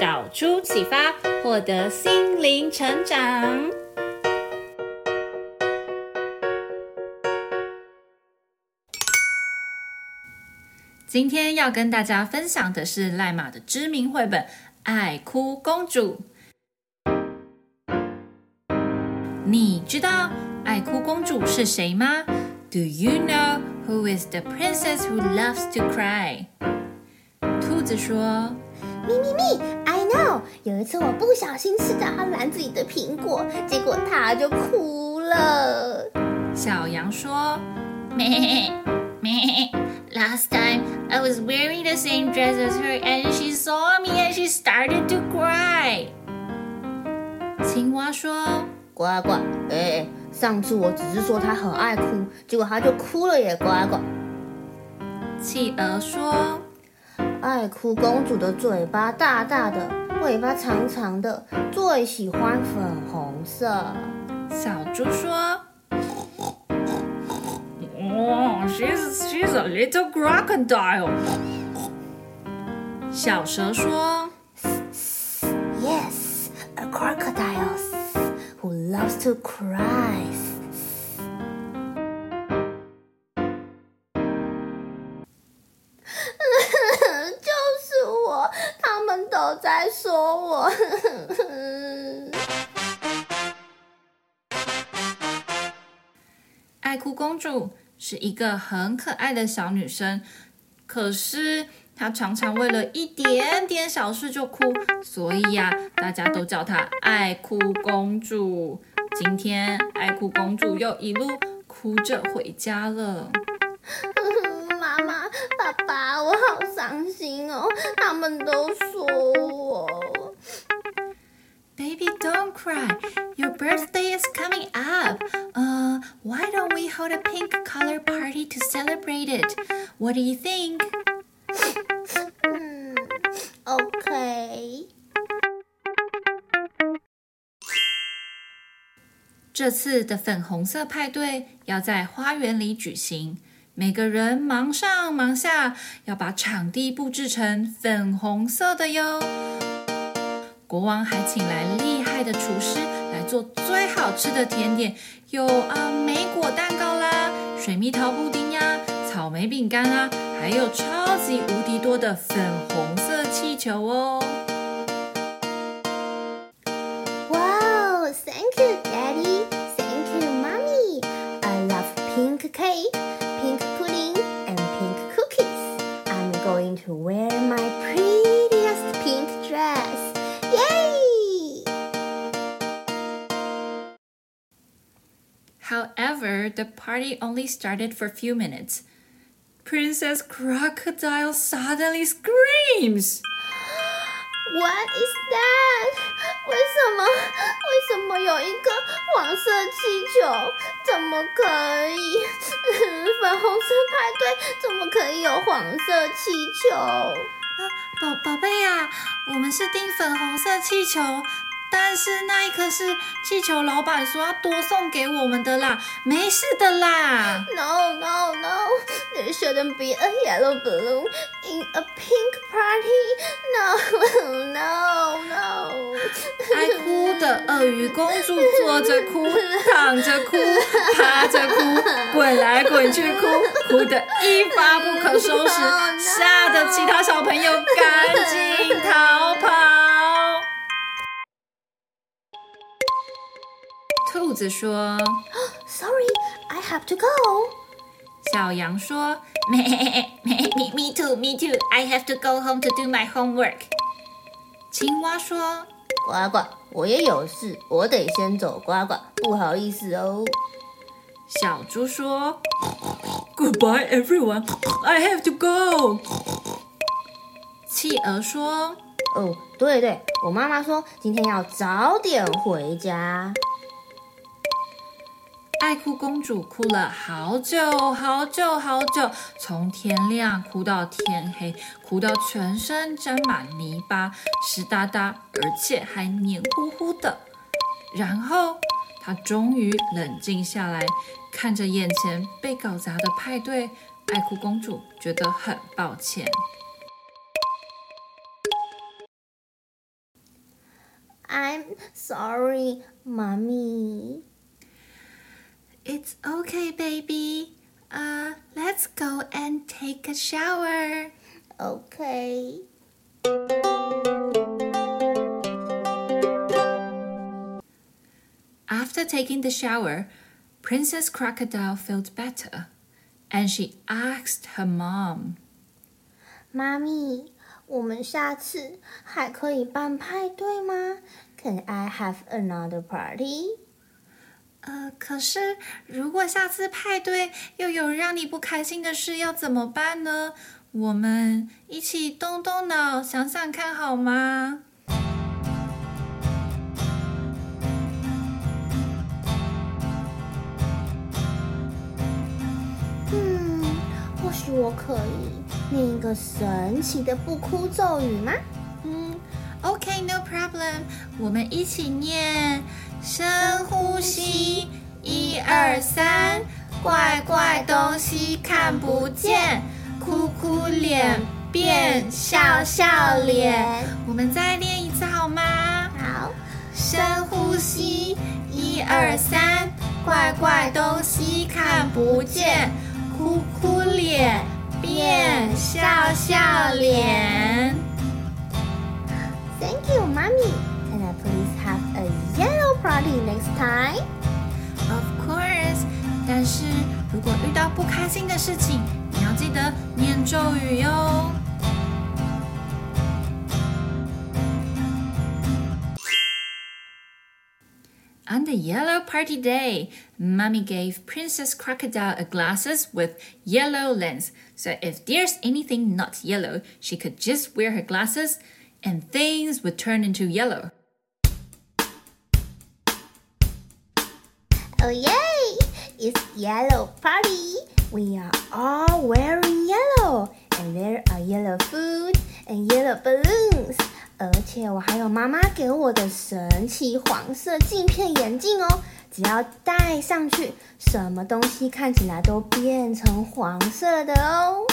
导出启发，获得心灵成长。今天要跟大家分享的是赖马的知名绘本《爱哭公主》。你知道爱哭公主是谁吗？Do you know who is the princess who loves to cry？兔子说：“咪咪咪，I know。有一次我不小心吃到他篮子里的苹果，结果他就哭了。”小羊说：“咩咩，Last time I was wearing the same dress as her, and she saw me and she started to cry。”青蛙说。呱呱，哎，上次我只是说她很爱哭，结果她就哭了耶！呱呱。企鹅说：“爱哭公主的嘴巴大大的，尾巴长长的，最喜欢粉红色。”小猪说：“哦，she's she's a little crocodile。”小蛇说：“Yes, a crocodile。” Who loves to cry？公主是一个很可爱的小女生，可是她常常为了一点点小事就哭，所以呀，大家都叫她爱哭公主。今天爱哭公主又一路哭着回家了。妈妈、爸爸，我好伤心哦，他们都说我。Baby, don't cry. Your birthday is coming up. hold a pink color party to celebrate it? What do you think? 嗯，OK。这次的粉红色派对要在花园里举行，每个人忙上忙下，要把场地布置成粉红色的哟。国王还请来厉害的厨师来 做最好吃的甜点，有啊莓果蛋糕啦、水蜜桃布丁呀、草莓饼干啊，还有超级无敌多的粉红色气球哦！However, the party only started for a few minutes. Princess Crocodile suddenly screams. What is that? 为什么？为什么有一个黄色气球？怎么可以？粉红色派对怎么可以有黄色气球？啊，宝宝贝呀，我们是订粉红色气球。 但是那一颗是气球老板说要多送给我们的啦，没事的啦。No no no, there shouldn't be a yellow balloon in a pink party. No no no. 爱哭的鳄鱼公主坐着哭，躺着哭，趴着哭，滚来滚去哭，哭得一发不可收拾，吓得其他小朋友赶紧逃跑。兔子说：“Sorry, I have to go。”小羊说：“咩咩，me me too, me too. I have to go home to do my homework。”青蛙说：“呱呱，我也有事，我得先走。呱呱，不好意思哦。”小猪说：“Goodbye, everyone. I have to go。”企鹅说哦，对对，我妈妈说今天要早点回家。爱哭公主哭了好久好久好久，从天亮哭到天黑，哭到全身沾满泥巴，湿哒哒，而且还黏糊糊的。然后她终于冷静下来，看着眼前被搞砸的派对，爱哭公主觉得很抱歉。I'm sorry, mommy. It's okay, baby. Uh, let's go and take a shower. Okay. After taking the shower, Princess Crocodile felt better, and she asked her mom, 妈咪，我们下次还可以办派对吗？Can I have another party? 呃，可是如果下次派对又有让你不开心的事，要怎么办呢？我们一起动动脑，想想看好吗？嗯，或许我可以念一个神奇的不哭咒语吗？嗯，OK，no problem，我们一起念。深呼吸，一二三，怪怪东西看不见，哭哭脸变笑笑脸。我们再练一次好吗？好，深呼吸，一二三，怪怪东西看不见，哭哭脸变笑笑脸。Thank you, mommy. Party next time, of course. 但是如果遇到不开心的事情，你要记得念咒语哟。On the yellow party day, Mommy gave Princess Crocodile a glasses with yellow lens. So if there's anything not yellow, she could just wear her glasses and things would turn into yellow. Oh yay! It's yellow party. We are all wearing yellow, and there are yellow food and yellow balloons. 而且我还有妈妈给我的神奇黄色镜片眼镜哦，只要戴上去，什么东西看起来都变成黄色的哦。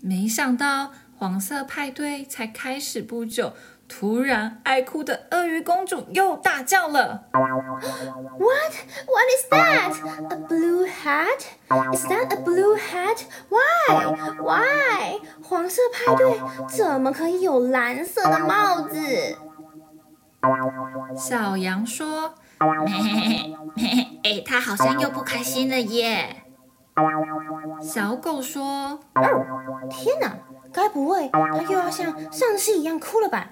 没想到黄色派对才开始不久。 突然，爱哭的鳄鱼公主又大叫了：“What? What is that? A blue hat? Is that a blue hat? Why? Why? 黄色派对怎么可以有蓝色的帽子？”小羊说：“嘿嘿嘿，哎，他好像又不开心了耶。”小狗说：“哦，天哪！”该不会他又要像上次一样哭了吧？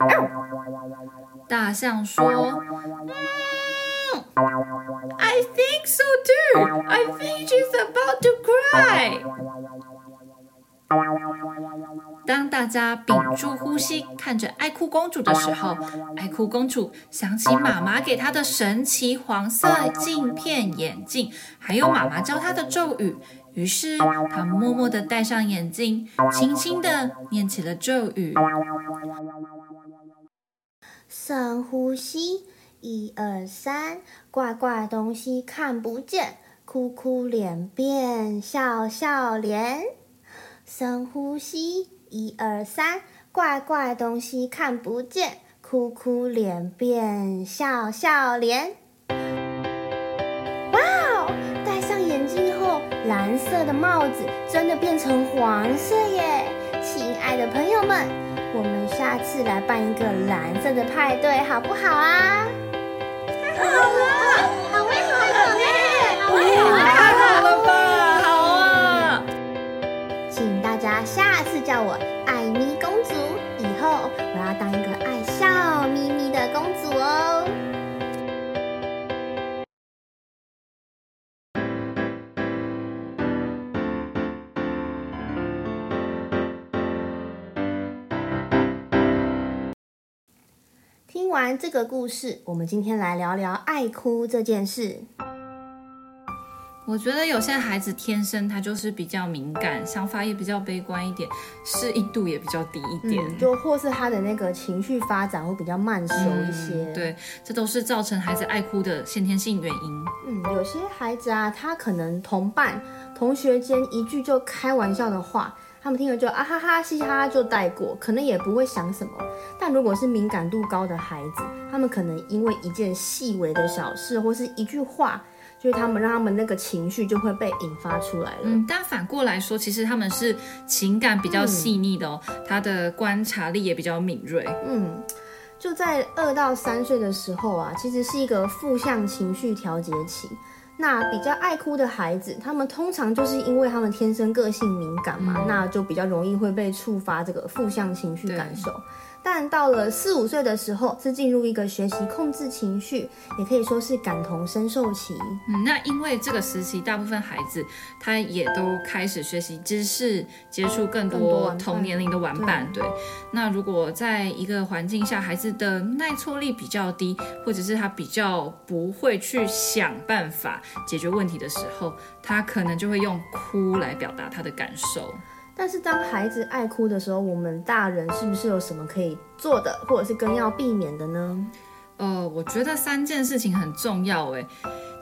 大象说：“嗯，I think so too. I think she's about to cry.” 当大家屏住呼吸看着爱哭公主的时候，爱哭公主想起妈妈给她的神奇黄色镜片眼镜，还有妈妈教她的咒语。于是，她默默地戴上眼镜，轻轻地念起了咒语：深呼吸，一二三，怪怪东西看不见，哭哭脸变笑笑脸。深呼吸，一二三，怪怪东西看不见，哭哭脸变笑笑脸。哇哦，戴上眼镜后蓝色的帽子真的变成黄色耶！亲爱的朋友们，我们下次来办一个蓝色的派对，好不好啊？太好了，完这个故事，我们今天来聊聊爱哭这件事。我觉得有些孩子天生他就是比较敏感，想法也比较悲观一点，适应度也比较低一点，嗯、就或是他的那个情绪发展会比较慢熟一些。嗯、对，这都是造成孩子爱哭的先天性原因。嗯，有些孩子啊，他可能同伴、同学间一句就开玩笑的话，他们听了就啊哈哈、嘻嘻哈哈就带过，可能也不会想什么。但如果是敏感度高的孩子，他们可能因为一件细微的小事或是一句话。就是他们让他们那个情绪就会被引发出来了。嗯，但反过来说，其实他们是情感比较细腻的哦，嗯、他的观察力也比较敏锐。嗯，就在二到三岁的时候啊，其实是一个负向情绪调节期。那比较爱哭的孩子，他们通常就是因为他们天生个性敏感嘛，嗯、那就比较容易会被触发这个负向情绪感受。但到了四五岁的时候，是进入一个学习控制情绪，也可以说是感同身受期。嗯，那因为这个时期，大部分孩子他也都开始学习知识，接触更多同年龄的玩伴。对，那如果在一个环境下，孩子的耐挫力比较低，或者是他比较不会去想办法解决问题的时候，他可能就会用哭来表达他的感受。但是当孩子爱哭的时候，我们大人是不是有什么可以做的，或者是更要避免的呢？呃，我觉得三件事情很重要诶。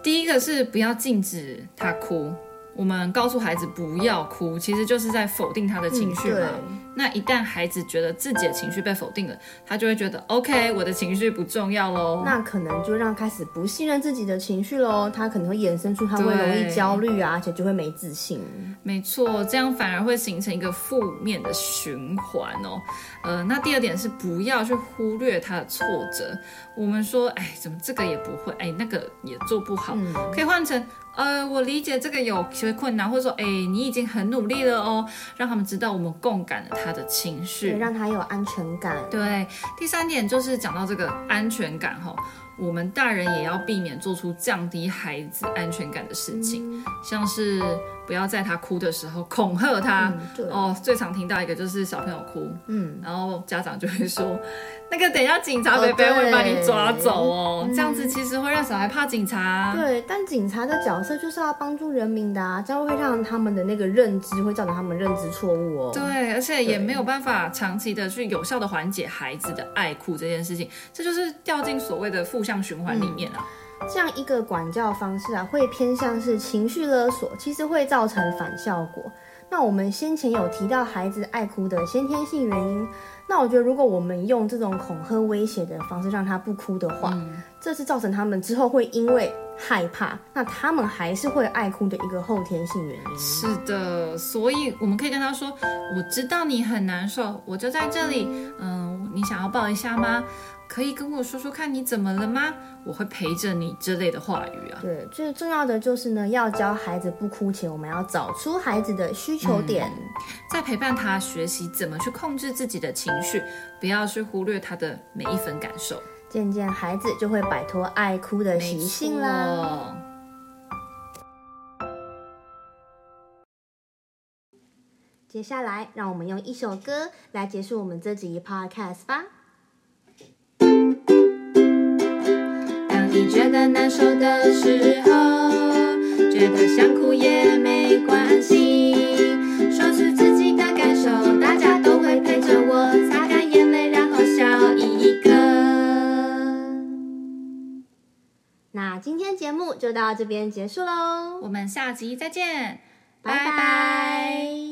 第一个是不要禁止他哭。我们告诉孩子不要哭，其实就是在否定他的情绪嘛。嗯、那一旦孩子觉得自己的情绪被否定了，他就会觉得 OK，我的情绪不重要喽。那可能就让开始不信任自己的情绪喽。他可能会衍生出他会容易焦虑啊，而且就会没自信。没错，这样反而会形成一个负面的循环哦。呃，那第二点是不要去忽略他的挫折。我们说，哎，怎么这个也不会，哎，那个也做不好，嗯、可以换成。呃，我理解这个有些困难，或者说，哎，你已经很努力了哦，让他们知道我们共感了他的情绪，让他有安全感。对，第三点就是讲到这个安全感哈、哦，我们大人也要避免做出降低孩子安全感的事情，嗯、像是。不要在他哭的时候恐吓他。嗯、哦，最常听到一个就是小朋友哭，嗯，然后家长就会说，那个等一下警察伯伯会把你抓走哦，嗯、这样子其实会让小孩怕警察。对，但警察的角色就是要帮助人民的啊，这样会让他们的那个认知会造成他们认知错误哦。对，而且也没有办法长期的去有效的缓解孩子的爱哭这件事情，这就是掉进所谓的负向循环里面啊。嗯这样一个管教方式啊，会偏向是情绪勒索，其实会造成反效果。那我们先前有提到孩子爱哭的先天性原因，那我觉得如果我们用这种恐吓威胁的方式让他不哭的话，嗯、这是造成他们之后会因为害怕，那他们还是会爱哭的一个后天性原因。是的，所以我们可以跟他说：“我知道你很难受，我就在这里，嗯，你想要抱一下吗？”可以跟我说说看你怎么了吗？我会陪着你之类的话语啊。对，最重要的就是呢，要教孩子不哭前，我们要找出孩子的需求点，再、嗯、陪伴他学习怎么去控制自己的情绪，不要去忽略他的每一分感受。渐渐孩子就会摆脱爱哭的习性啦。接下来，让我们用一首歌来结束我们这集 podcast 吧。你觉得难受的时候，觉得想哭也没关系，说出自己的感受，大家都会陪着我，擦干眼泪，然后笑一个。那今天节目就到这边结束喽，我们下集再见，拜拜。